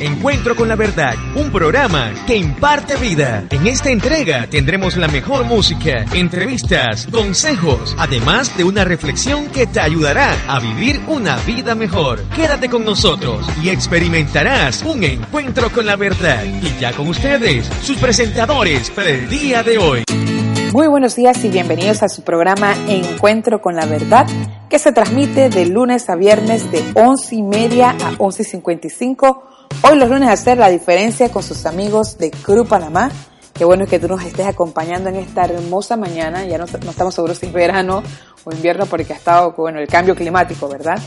Encuentro con la Verdad, un programa que imparte vida. En esta entrega tendremos la mejor música, entrevistas, consejos, además de una reflexión que te ayudará a vivir una vida mejor. Quédate con nosotros y experimentarás un encuentro con la verdad. Y ya con ustedes, sus presentadores para el día de hoy. Muy buenos días y bienvenidos a su programa Encuentro con la Verdad, que se transmite de lunes a viernes de 11 y media a 11 y 55. Hoy los lunes a hacer la diferencia con sus amigos de Cru Panamá. Qué bueno que tú nos estés acompañando en esta hermosa mañana. Ya no, no estamos seguros si es verano o invierno porque ha estado, bueno, el cambio climático, ¿verdad?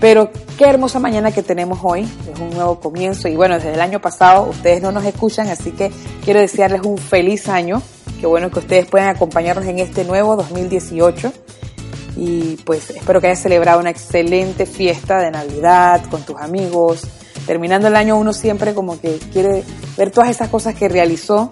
Pero qué hermosa mañana que tenemos hoy, es un nuevo comienzo y bueno, desde el año pasado ustedes no nos escuchan, así que quiero desearles un feliz año Qué bueno que ustedes puedan acompañarnos en este nuevo 2018 y pues espero que hayas celebrado una excelente fiesta de Navidad con tus amigos. Terminando el año uno siempre como que quiere ver todas esas cosas que realizó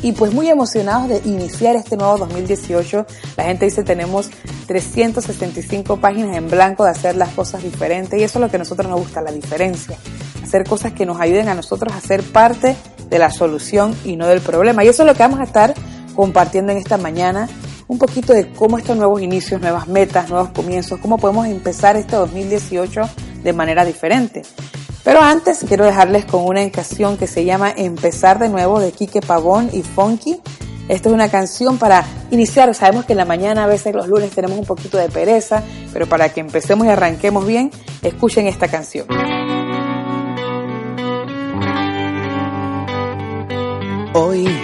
y pues muy emocionados de iniciar este nuevo 2018. La gente dice tenemos 365 páginas en blanco de hacer las cosas diferentes y eso es lo que a nosotros nos gusta, la diferencia. Hacer cosas que nos ayuden a nosotros a ser parte de la solución y no del problema. Y eso es lo que vamos a estar compartiendo en esta mañana un poquito de cómo estos nuevos inicios, nuevas metas, nuevos comienzos, cómo podemos empezar este 2018 de manera diferente. Pero antes quiero dejarles con una canción que se llama Empezar de nuevo de Quique Pavón y Funky. Esta es una canción para iniciar. Sabemos que en la mañana, a veces los lunes tenemos un poquito de pereza, pero para que empecemos y arranquemos bien, escuchen esta canción. Hoy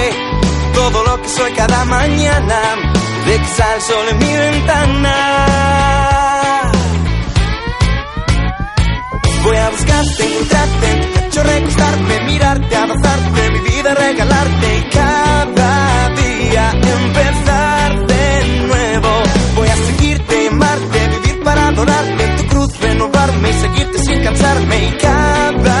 soy cada mañana, de que sale sol en mi ventana. Voy a buscarte, encontrarte, pecho recostarme, mirarte, abrazarte, mi vida regalarte y cada día empezar de nuevo. Voy a seguirte, amarte, vivir para adorarte, tu cruz renovarme y seguirte sin cansarme y cada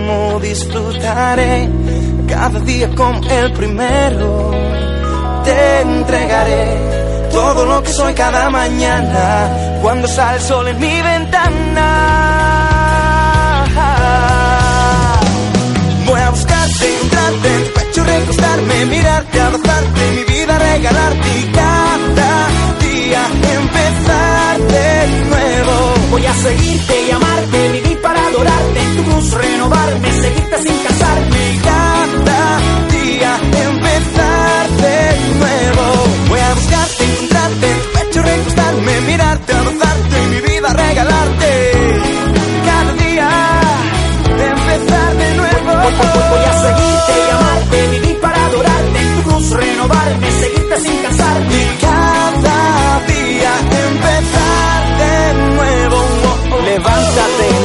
Disfrutaré cada día como el primero. Te entregaré todo lo que soy cada mañana cuando sale el sol en mi ventana. Voy a buscarte, encontrarte en tu pecho, recostarme, mirarte, abrazarte, mi vida regalarte cada día empezar de nuevo. Voy a seguirte y amarte, años renovarme, seguirte sin casarme y cada día empezar de nuevo. Voy a buscarte, encontrarte, tu pecho recostarme, mirarte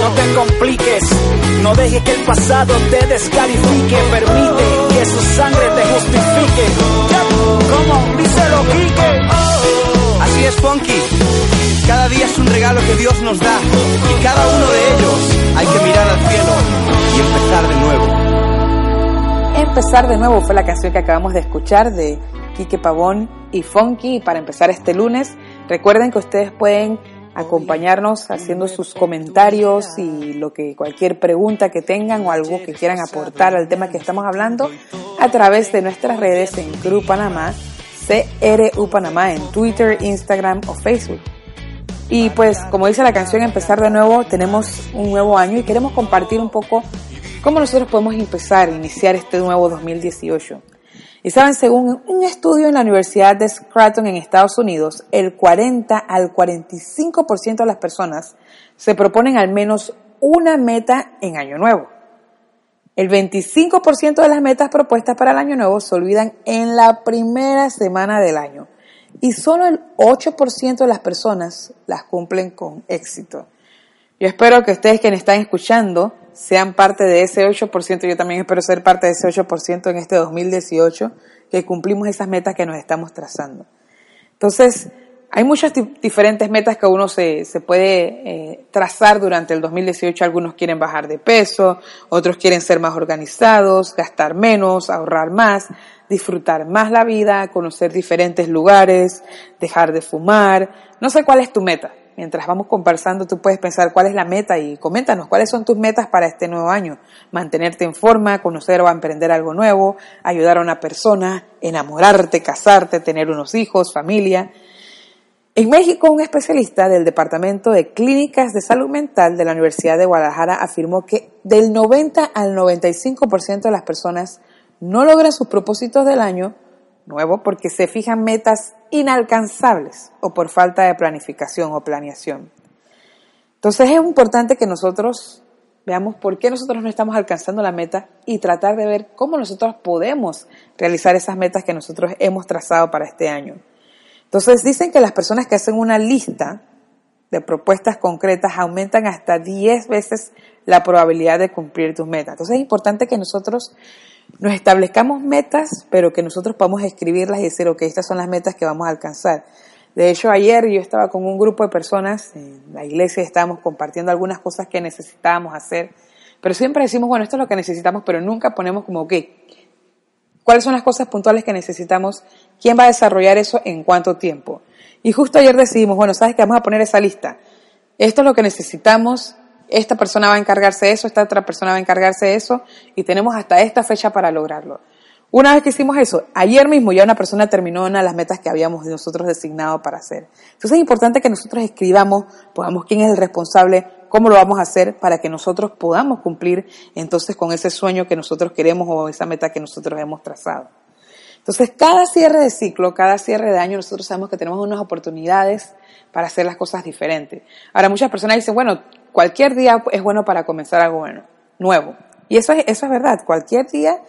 no te compliques, no dejes que el pasado te descalifique, permite que su sangre te justifique. Como díselo Quique. Así es, Funky. Cada día es un regalo que Dios nos da y cada uno de ellos hay que mirar al cielo y empezar de nuevo. Empezar de nuevo fue la canción que acabamos de escuchar de Quique Pavón y Funky. Y para empezar este lunes, recuerden que ustedes pueden acompañarnos haciendo sus comentarios y lo que cualquier pregunta que tengan o algo que quieran aportar al tema que estamos hablando a través de nuestras redes en Cru Panamá, CRU Panamá en Twitter, Instagram o Facebook. Y pues, como dice la canción, empezar de nuevo, tenemos un nuevo año y queremos compartir un poco cómo nosotros podemos empezar, iniciar este nuevo 2018. Y saben, según un estudio en la Universidad de Scranton en Estados Unidos, el 40 al 45% de las personas se proponen al menos una meta en Año Nuevo. El 25% de las metas propuestas para el Año Nuevo se olvidan en la primera semana del año y solo el 8% de las personas las cumplen con éxito. Yo espero que ustedes quienes están escuchando sean parte de ese 8%, yo también espero ser parte de ese 8% en este 2018, que cumplimos esas metas que nos estamos trazando. Entonces, hay muchas diferentes metas que uno se, se puede eh, trazar durante el 2018. Algunos quieren bajar de peso, otros quieren ser más organizados, gastar menos, ahorrar más, disfrutar más la vida, conocer diferentes lugares, dejar de fumar. No sé cuál es tu meta, mientras vamos conversando, tú puedes pensar cuál es la meta y coméntanos cuáles son tus metas para este nuevo año. Mantenerte en forma, conocer o emprender algo nuevo, ayudar a una persona, enamorarte, casarte, tener unos hijos, familia. En México, un especialista del Departamento de Clínicas de Salud Mental de la Universidad de Guadalajara afirmó que del 90 al 95% de las personas no logran sus propósitos del año nuevo porque se fijan metas inalcanzables o por falta de planificación o planeación. Entonces es importante que nosotros veamos por qué nosotros no estamos alcanzando la meta y tratar de ver cómo nosotros podemos realizar esas metas que nosotros hemos trazado para este año. Entonces dicen que las personas que hacen una lista de propuestas concretas aumentan hasta 10 veces la probabilidad de cumplir tus metas. Entonces es importante que nosotros nos establezcamos metas, pero que nosotros podamos escribirlas y decir, ok, estas son las metas que vamos a alcanzar. De hecho, ayer yo estaba con un grupo de personas en la iglesia y estábamos compartiendo algunas cosas que necesitábamos hacer, pero siempre decimos, bueno, esto es lo que necesitamos, pero nunca ponemos como, ok, ¿cuáles son las cosas puntuales que necesitamos? ¿Quién va a desarrollar eso en cuánto tiempo? Y justo ayer decidimos, bueno, ¿sabes que Vamos a poner esa lista. Esto es lo que necesitamos, esta persona va a encargarse de eso, esta otra persona va a encargarse de eso y tenemos hasta esta fecha para lograrlo. Una vez que hicimos eso, ayer mismo ya una persona terminó una de las metas que habíamos nosotros designado para hacer. Entonces es importante que nosotros escribamos, podamos quién es el responsable, cómo lo vamos a hacer para que nosotros podamos cumplir entonces con ese sueño que nosotros queremos o esa meta que nosotros hemos trazado. Entonces cada cierre de ciclo, cada cierre de año, nosotros sabemos que tenemos unas oportunidades para hacer las cosas diferentes. Ahora muchas personas dicen, bueno, cualquier día es bueno para comenzar algo bueno, nuevo. Y eso es, eso es verdad, cualquier día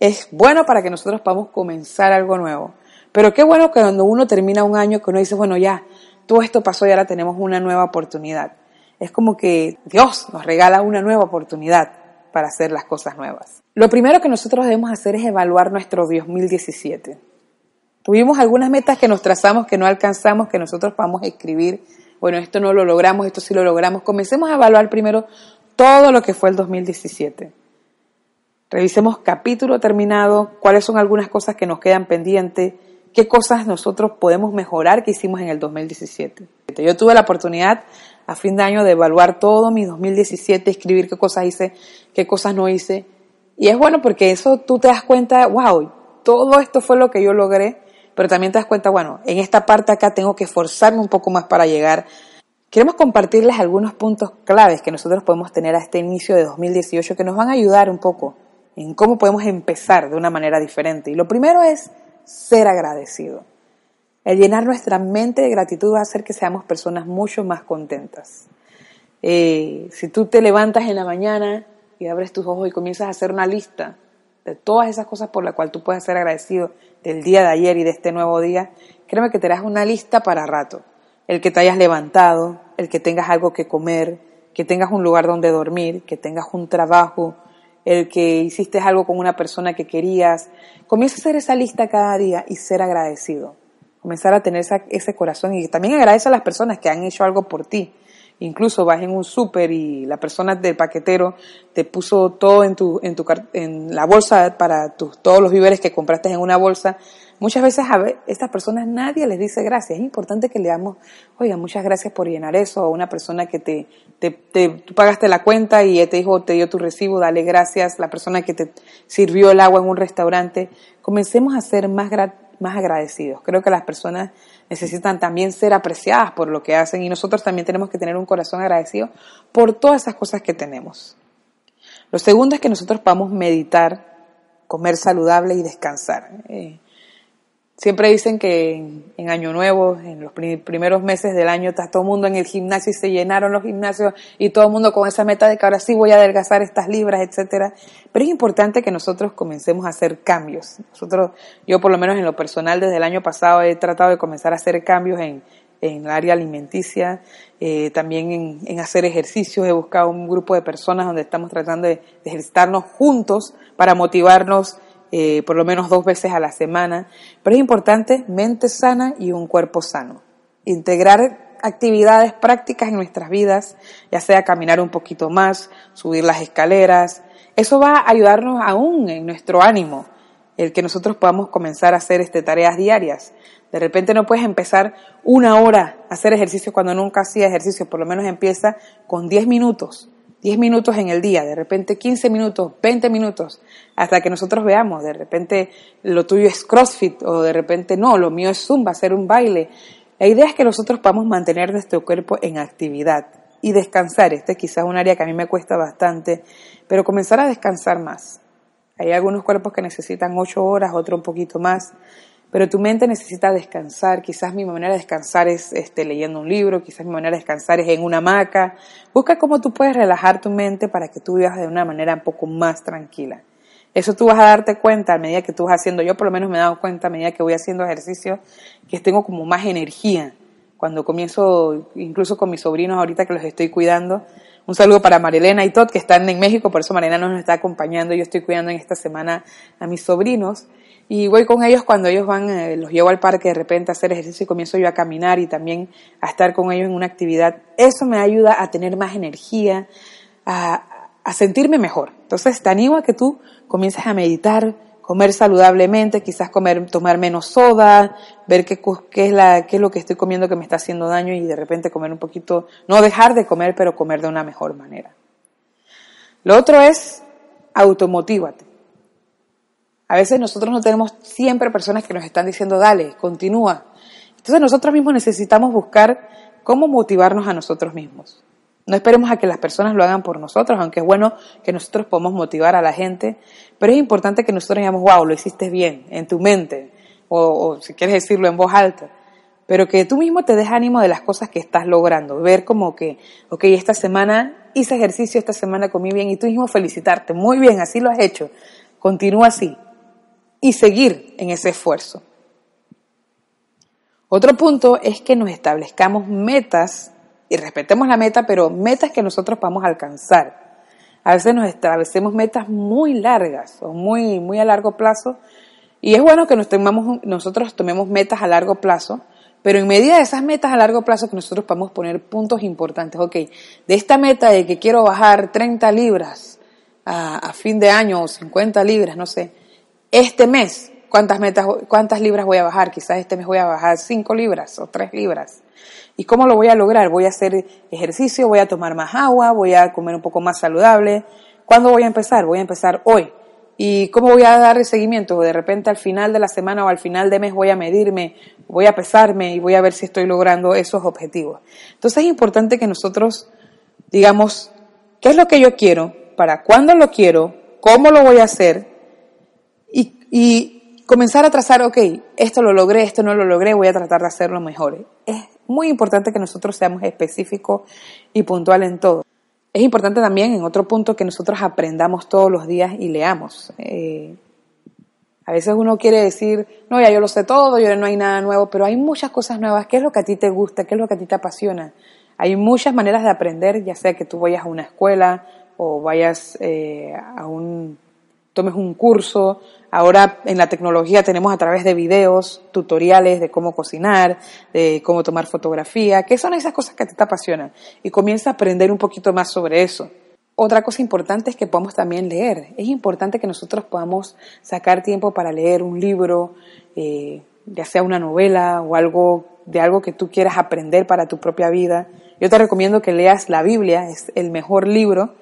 es bueno para que nosotros podamos comenzar algo nuevo. Pero qué bueno que cuando uno termina un año que uno dice, bueno, ya, todo esto pasó y ahora tenemos una nueva oportunidad. Es como que Dios nos regala una nueva oportunidad para hacer las cosas nuevas. Lo primero que nosotros debemos hacer es evaluar nuestro 2017. Tuvimos algunas metas que nos trazamos, que no alcanzamos, que nosotros podamos escribir bueno, esto no lo logramos, esto sí lo logramos. Comencemos a evaluar primero todo lo que fue el 2017. Revisemos capítulo terminado, cuáles son algunas cosas que nos quedan pendientes, qué cosas nosotros podemos mejorar que hicimos en el 2017. Yo tuve la oportunidad a fin de año de evaluar todo mi 2017, escribir qué cosas hice, qué cosas no hice. Y es bueno porque eso tú te das cuenta, wow, todo esto fue lo que yo logré pero también te das cuenta, bueno, en esta parte acá tengo que esforzarme un poco más para llegar. Queremos compartirles algunos puntos claves que nosotros podemos tener a este inicio de 2018 que nos van a ayudar un poco en cómo podemos empezar de una manera diferente. Y lo primero es ser agradecido. El llenar nuestra mente de gratitud va a hacer que seamos personas mucho más contentas. Eh, si tú te levantas en la mañana y abres tus ojos y comienzas a hacer una lista de todas esas cosas por las cuales tú puedes ser agradecido del día de ayer y de este nuevo día, créeme que te das una lista para rato. El que te hayas levantado, el que tengas algo que comer, que tengas un lugar donde dormir, que tengas un trabajo, el que hiciste algo con una persona que querías. Comienza a hacer esa lista cada día y ser agradecido. Comenzar a tener ese corazón y también agradece a las personas que han hecho algo por ti. Incluso vas en un súper y la persona del paquetero te puso todo en tu, en tu, en la bolsa para tus, todos los víveres que compraste en una bolsa. Muchas veces a estas personas nadie les dice gracias. Es importante que le damos, oiga, muchas gracias por llenar eso. A una persona que te, te, te, tú pagaste la cuenta y te dijo, te dio tu recibo, dale gracias. La persona que te sirvió el agua en un restaurante. Comencemos a ser más, más agradecidos. Creo que las personas necesitan también ser apreciadas por lo que hacen y nosotros también tenemos que tener un corazón agradecido por todas esas cosas que tenemos. Lo segundo es que nosotros podamos meditar, comer saludable y descansar. Eh, Siempre dicen que en, Año Nuevo, en los primeros meses del año, está todo el mundo en el gimnasio y se llenaron los gimnasios y todo el mundo con esa meta de que ahora sí voy a adelgazar estas libras, etcétera. Pero es importante que nosotros comencemos a hacer cambios. Nosotros, yo por lo menos en lo personal, desde el año pasado he tratado de comenzar a hacer cambios en, en el área alimenticia, eh, también en, en, hacer ejercicios. He buscado un grupo de personas donde estamos tratando de, de ejercitarnos juntos para motivarnos eh, por lo menos dos veces a la semana, pero es importante mente sana y un cuerpo sano. Integrar actividades prácticas en nuestras vidas, ya sea caminar un poquito más, subir las escaleras, eso va a ayudarnos aún en nuestro ánimo, el que nosotros podamos comenzar a hacer este, tareas diarias. De repente no puedes empezar una hora a hacer ejercicio cuando nunca hacía ejercicio, por lo menos empieza con 10 minutos 10 minutos en el día, de repente 15 minutos, 20 minutos, hasta que nosotros veamos, de repente lo tuyo es CrossFit o de repente no, lo mío es Zumba, hacer un baile. La idea es que nosotros podamos mantener nuestro cuerpo en actividad y descansar. Este es quizás un área que a mí me cuesta bastante, pero comenzar a descansar más. Hay algunos cuerpos que necesitan 8 horas, otro un poquito más pero tu mente necesita descansar. Quizás mi manera de descansar es este, leyendo un libro, quizás mi manera de descansar es en una hamaca. Busca cómo tú puedes relajar tu mente para que tú vivas de una manera un poco más tranquila. Eso tú vas a darte cuenta a medida que tú vas haciendo, yo por lo menos me he dado cuenta a medida que voy haciendo ejercicio, que tengo como más energía. Cuando comienzo, incluso con mis sobrinos ahorita que los estoy cuidando, un saludo para Marilena y Todd que están en México, por eso Marilena nos está acompañando. Yo estoy cuidando en esta semana a mis sobrinos y voy con ellos cuando ellos van, eh, los llevo al parque de repente a hacer ejercicio y comienzo yo a caminar y también a estar con ellos en una actividad. Eso me ayuda a tener más energía, a, a sentirme mejor. Entonces te animo a que tú comiences a meditar, comer saludablemente, quizás comer, tomar menos soda, ver qué, qué, es la, qué es lo que estoy comiendo que me está haciendo daño y de repente comer un poquito, no dejar de comer, pero comer de una mejor manera. Lo otro es automotívate. A veces nosotros no tenemos siempre personas que nos están diciendo, dale, continúa. Entonces nosotros mismos necesitamos buscar cómo motivarnos a nosotros mismos. No esperemos a que las personas lo hagan por nosotros, aunque es bueno que nosotros podamos motivar a la gente, pero es importante que nosotros digamos, wow, lo hiciste bien, en tu mente, o, o si quieres decirlo en voz alta, pero que tú mismo te des ánimo de las cosas que estás logrando, ver como que, ok, esta semana hice ejercicio, esta semana comí bien, y tú mismo felicitarte, muy bien, así lo has hecho, continúa así, y seguir en ese esfuerzo. Otro punto es que nos establezcamos metas y respetemos la meta, pero metas que nosotros podamos alcanzar. A veces nos establecemos metas muy largas o muy, muy a largo plazo y es bueno que nos tomamos, nosotros tomemos metas a largo plazo, pero en medida de esas metas a largo plazo que nosotros podamos poner puntos importantes. Ok, de esta meta de que quiero bajar 30 libras a, a fin de año o 50 libras, no sé, este mes, ¿cuántas, metas, ¿cuántas libras voy a bajar? Quizás este mes voy a bajar 5 libras o 3 libras. ¿Y cómo lo voy a lograr? Voy a hacer ejercicio, voy a tomar más agua, voy a comer un poco más saludable. ¿Cuándo voy a empezar? Voy a empezar hoy. ¿Y cómo voy a dar el seguimiento? De repente al final de la semana o al final de mes voy a medirme, voy a pesarme y voy a ver si estoy logrando esos objetivos. Entonces es importante que nosotros digamos, ¿qué es lo que yo quiero? ¿Para cuándo lo quiero? ¿Cómo lo voy a hacer? Y comenzar a trazar, ok, esto lo logré, esto no lo logré, voy a tratar de hacerlo mejor. Es muy importante que nosotros seamos específicos y puntuales en todo. Es importante también, en otro punto, que nosotros aprendamos todos los días y leamos. Eh, a veces uno quiere decir, no, ya yo lo sé todo, yo no hay nada nuevo, pero hay muchas cosas nuevas. ¿Qué es lo que a ti te gusta? ¿Qué es lo que a ti te apasiona? Hay muchas maneras de aprender, ya sea que tú vayas a una escuela o vayas eh, a un, tomes un curso. Ahora en la tecnología tenemos a través de videos, tutoriales de cómo cocinar, de cómo tomar fotografía, que son esas cosas que te apasionan. Y comienza a aprender un poquito más sobre eso. Otra cosa importante es que podamos también leer. Es importante que nosotros podamos sacar tiempo para leer un libro, eh, ya sea una novela o algo de algo que tú quieras aprender para tu propia vida. Yo te recomiendo que leas la Biblia, es el mejor libro,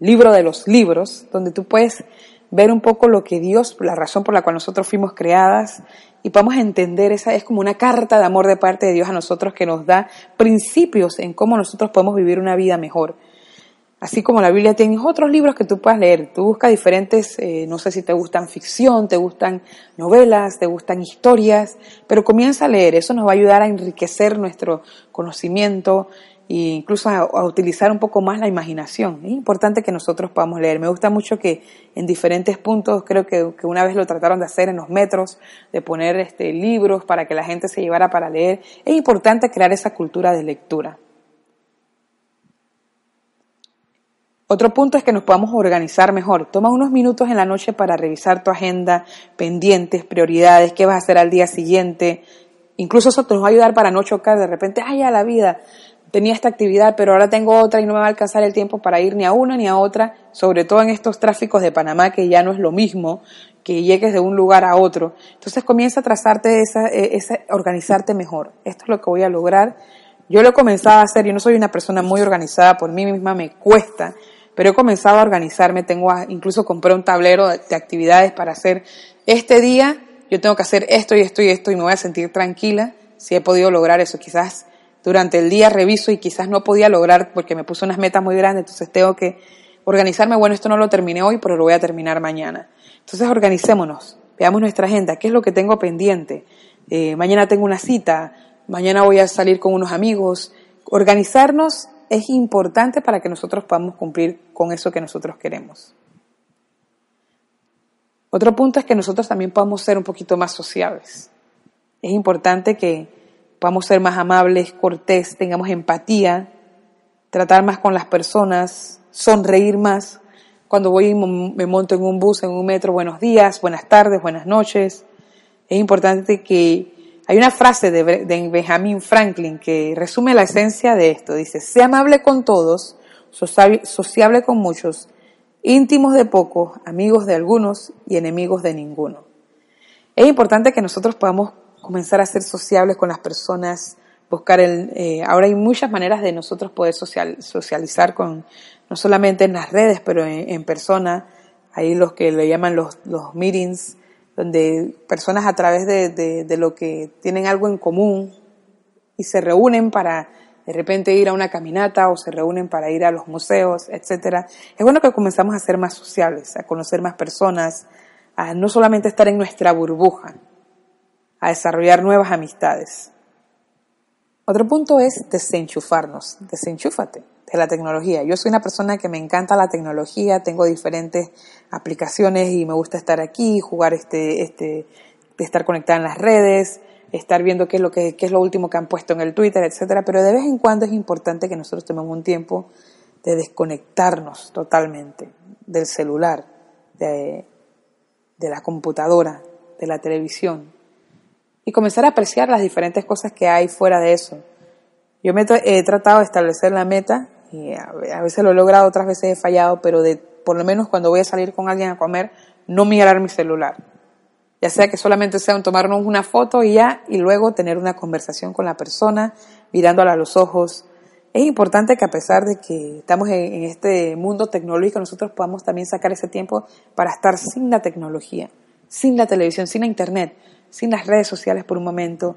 libro de los libros, donde tú puedes ver un poco lo que Dios, la razón por la cual nosotros fuimos creadas y podemos entender, esa es como una carta de amor de parte de Dios a nosotros que nos da principios en cómo nosotros podemos vivir una vida mejor. Así como la Biblia tiene otros libros que tú puedas leer. Tú buscas diferentes, eh, no sé si te gustan ficción, te gustan novelas, te gustan historias, pero comienza a leer. Eso nos va a ayudar a enriquecer nuestro conocimiento e incluso a, utilizar un poco más la imaginación. Es importante que nosotros podamos leer. Me gusta mucho que en diferentes puntos, creo que, que una vez lo trataron de hacer en los metros, de poner este, libros para que la gente se llevara para leer. Es importante crear esa cultura de lectura. Otro punto es que nos podamos organizar mejor. Toma unos minutos en la noche para revisar tu agenda, pendientes, prioridades, qué vas a hacer al día siguiente. Incluso eso te nos va a ayudar para no chocar de repente, ay, a la vida, tenía esta actividad, pero ahora tengo otra y no me va a alcanzar el tiempo para ir ni a una ni a otra, sobre todo en estos tráficos de Panamá que ya no es lo mismo que llegues de un lugar a otro. Entonces comienza a trazarte esa, e, esa organizarte mejor. Esto es lo que voy a lograr. Yo lo he comenzado a hacer, yo no soy una persona muy organizada, por mí misma me cuesta, pero he comenzado a organizarme, tengo incluso compré un tablero de, actividades para hacer este día, yo tengo que hacer esto y esto y esto y me voy a sentir tranquila si he podido lograr eso. Quizás durante el día reviso y quizás no podía lograr porque me puse unas metas muy grandes, entonces tengo que organizarme, bueno, esto no lo terminé hoy, pero lo voy a terminar mañana. Entonces organicémonos, veamos nuestra agenda, qué es lo que tengo pendiente. Eh, mañana tengo una cita, mañana voy a salir con unos amigos. Organizarnos es importante para que nosotros podamos cumplir con eso que nosotros queremos. Otro punto es que nosotros también podamos ser un poquito más sociables. Es importante que podamos ser más amables, cortés, tengamos empatía, tratar más con las personas, sonreír más. Cuando voy y me monto en un bus, en un metro, buenos días, buenas tardes, buenas noches. Es importante que hay una frase de, Benjamin Franklin que resume la esencia de esto. Dice, sea amable con todos, sociable con muchos, íntimos de pocos, amigos de algunos y enemigos de ninguno. Es importante que nosotros podamos comenzar a ser sociables con las personas, buscar el... Eh, ahora hay muchas maneras de nosotros poder socializar con, no solamente en las redes, pero en, persona. Hay los que le llaman los, los meetings, donde personas a través de, lo que tienen algo en común y se reúnen para de repente ir a una caminata o se reúnen para ir a los museos, etcétera. Es bueno que comenzamos a ser más sociables, a conocer más personas, a no solamente estar en nuestra burbuja, a desarrollar nuevas amistades. Otro punto es desenchufarnos, desenchúfate de la tecnología. Yo soy una persona que me encanta la tecnología, tengo diferentes aplicaciones y me gusta estar aquí, jugar este, este, estar conectada en las redes, estar viendo qué es lo que qué es lo último que han puesto en el Twitter, etcétera. Pero de vez en cuando es importante que nosotros tomemos un tiempo de desconectarnos totalmente del celular, de, de la computadora, de la televisión y comenzar a apreciar las diferentes cosas que hay fuera de eso. Yo me he tratado de establecer la meta y a veces lo he logrado, otras veces he fallado, pero de por lo menos cuando voy a salir con alguien a comer, no mirar mi celular. Ya sea que solamente sea un tomarnos una foto y ya, y luego tener una conversación con la persona, mirándola a los ojos. Es importante que a pesar de que estamos en, este mundo tecnológico, nosotros podamos también sacar ese tiempo para estar sin la tecnología, sin la televisión, sin la internet, sin las redes sociales por un momento,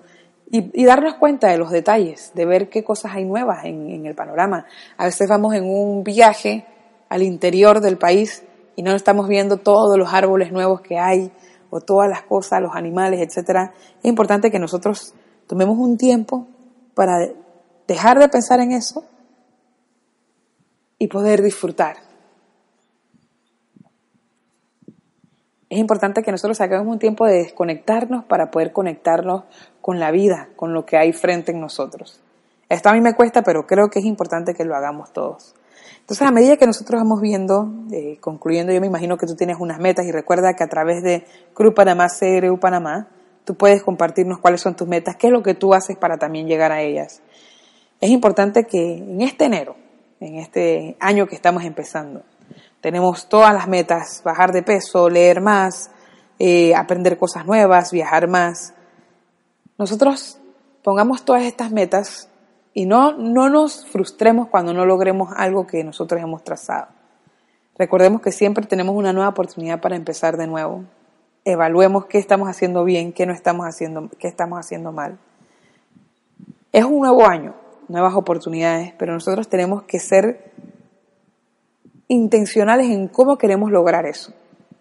y, darnos cuenta de los detalles, de ver qué cosas hay nuevas en, el panorama. A veces vamos en un viaje al interior del país y no estamos viendo todos los árboles nuevos que hay o todas las cosas, los animales, etcétera. Es importante que nosotros tomemos un tiempo para dejar de pensar en eso y poder disfrutar. Es importante que nosotros saquemos un tiempo de desconectarnos para poder conectarnos con la vida, con lo que hay frente en nosotros. Esto a mí me cuesta, pero creo que es importante que lo hagamos todos. Entonces, a medida que nosotros vamos viendo, eh, concluyendo, yo me imagino que tú tienes unas metas y recuerda que a través de Cruz Panamá, CRU Panamá, tú puedes compartirnos cuáles son tus metas, qué es lo que tú haces para también llegar a ellas. Es importante que en este enero, en este año que estamos empezando, tenemos todas las metas, bajar de peso, leer más, eh, aprender cosas nuevas, viajar más. Nosotros pongamos todas estas metas y no, no nos frustremos cuando no logremos algo que nosotros hemos trazado. Recordemos que siempre tenemos una nueva oportunidad para empezar de nuevo. Evaluemos qué estamos haciendo bien, qué no estamos haciendo, qué estamos haciendo mal. Es un nuevo año, nuevas oportunidades, pero nosotros tenemos que ser intencionales en cómo queremos lograr eso.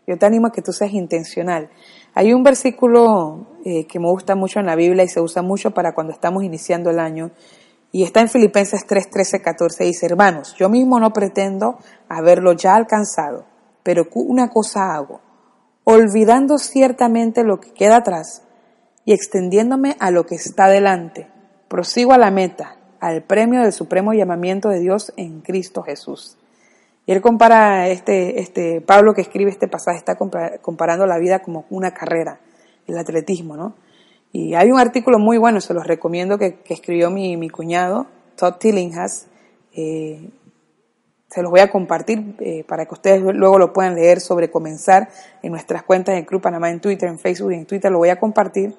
Yo te animo a que tú seas intencional. Hay un versículo eh, que me gusta mucho en la Biblia y se usa mucho para cuando estamos iniciando el año y está en Filipenses 3, 13, 14. Dice, hermanos, yo mismo no pretendo haberlo ya alcanzado, pero una cosa hago, olvidando ciertamente lo que queda atrás y extendiéndome a lo que está delante, prosigo a la meta, al premio del supremo llamamiento de Dios en Cristo Jesús. Y él compara, este, este, Pablo que escribe este pasaje está comparando la vida como una carrera, el atletismo, ¿no? Y hay un artículo muy bueno, se los recomiendo, que, escribió mi, mi, cuñado, Todd Tillinghast. Eh, se los voy a compartir eh, para que ustedes luego lo puedan leer sobre comenzar en nuestras cuentas en Club Panamá, en Twitter, en Facebook y en Twitter lo voy a compartir,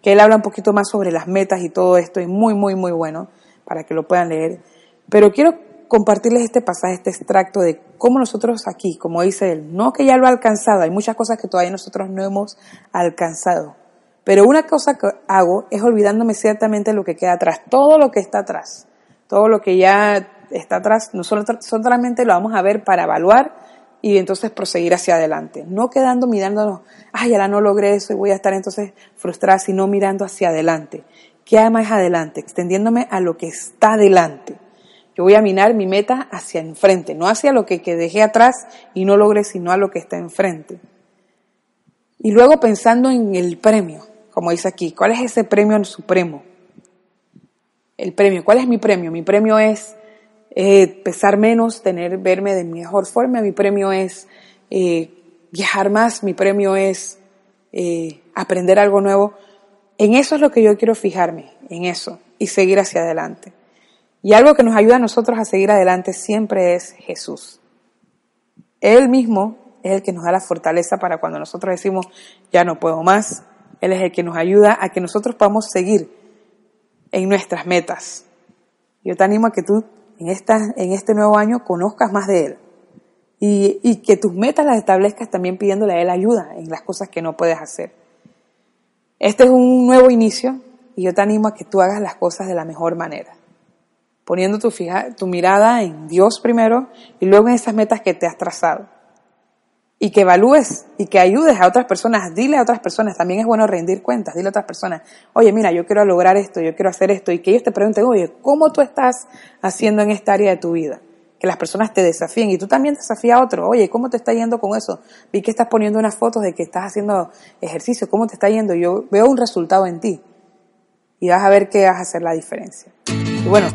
que él habla un poquito más sobre las metas y todo esto, es muy, muy, muy bueno para que lo puedan leer. Pero quiero compartirles este pasaje, este extracto de cómo nosotros aquí, como dice él, no que ya lo ha alcanzado, hay muchas cosas que todavía nosotros no hemos alcanzado, pero una cosa que hago es olvidándome ciertamente lo que queda atrás, todo lo que está atrás, todo lo que ya está atrás, nosotros solamente lo vamos a ver para evaluar y entonces proseguir hacia adelante. No quedando mirándonos, ay, ahora no logré eso y voy a estar entonces frustrada, sino mirando hacia adelante. ¿Qué hay más adelante? Extendiéndome a lo que está adelante. Yo voy a mirar mi meta hacia enfrente, no hacia lo que, dejé atrás y no logré, sino a lo que está enfrente. Y luego pensando en el premio como dice aquí, ¿cuál es ese premio supremo? El premio, ¿cuál es mi premio? Mi premio es eh, pesar menos, tener, verme de mejor forma, mi premio es eh, viajar más, mi premio es eh, aprender algo nuevo. En eso es lo que yo quiero fijarme, en eso, y seguir hacia adelante. Y algo que nos ayuda a nosotros a seguir adelante siempre es Jesús. Él mismo es el que nos da la fortaleza para cuando nosotros decimos, ya no puedo más, él es el que nos ayuda a que nosotros podamos seguir en nuestras metas. Yo te animo a que tú en, esta, en este nuevo año conozcas más de Él y, y que tus metas las establezcas también pidiéndole a Él ayuda en las cosas que no puedes hacer. Este es un nuevo inicio y yo te animo a que tú hagas las cosas de la mejor manera, poniendo tu, fija, tu mirada en Dios primero y luego en esas metas que te has trazado y que evalúes y que ayudes a otras personas, dile a otras personas, también es bueno rendir cuentas, dile a otras personas, oye, mira, yo quiero lograr esto, yo quiero hacer esto, y que ellos te pregunten, oye, ¿cómo tú estás haciendo en esta área de tu vida? Que las personas te desafíen y tú también desafías a otro, oye, ¿cómo te está yendo con eso? Vi que estás poniendo unas fotos de que estás haciendo ejercicio, ¿cómo te está yendo? Yo veo un resultado en ti y vas a ver que vas a hacer la diferencia. Y bueno,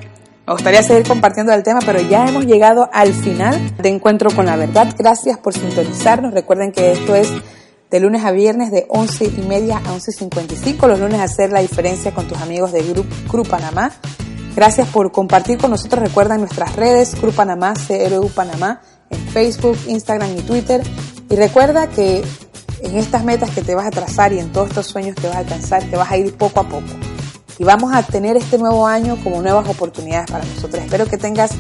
me gustaría seguir compartiendo el tema, pero ya hemos llegado al final de Encuentro con la Verdad. Gracias por sintonizarnos. Recuerden que esto es de lunes a viernes de 11 y media a 11.55. Los lunes hacer la diferencia con tus amigos de Grupo Panamá. Gracias por compartir con nosotros. Recuerda nuestras redes, Cru Panamá, CRU Panamá, en Facebook, Instagram y Twitter. Y recuerda que en estas metas que te vas a trazar y en todos estos sueños que vas a alcanzar, te vas a ir poco a poco y vamos a tener este nuevo año como nuevas oportunidades para nosotros. Espero que tengas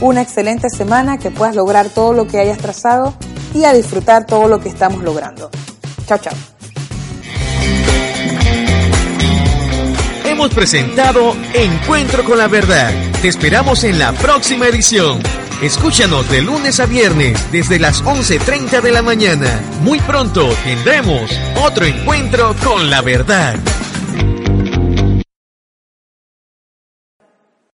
una excelente semana, que puedas lograr todo lo que hayas trazado y a disfrutar todo lo que estamos logrando. Chao, chao. Hemos presentado Encuentro con la Verdad. Te esperamos en la próxima edición. Escúchanos de lunes a viernes desde las 11.30 de la mañana. Muy pronto tendremos otro encuentro con la verdad.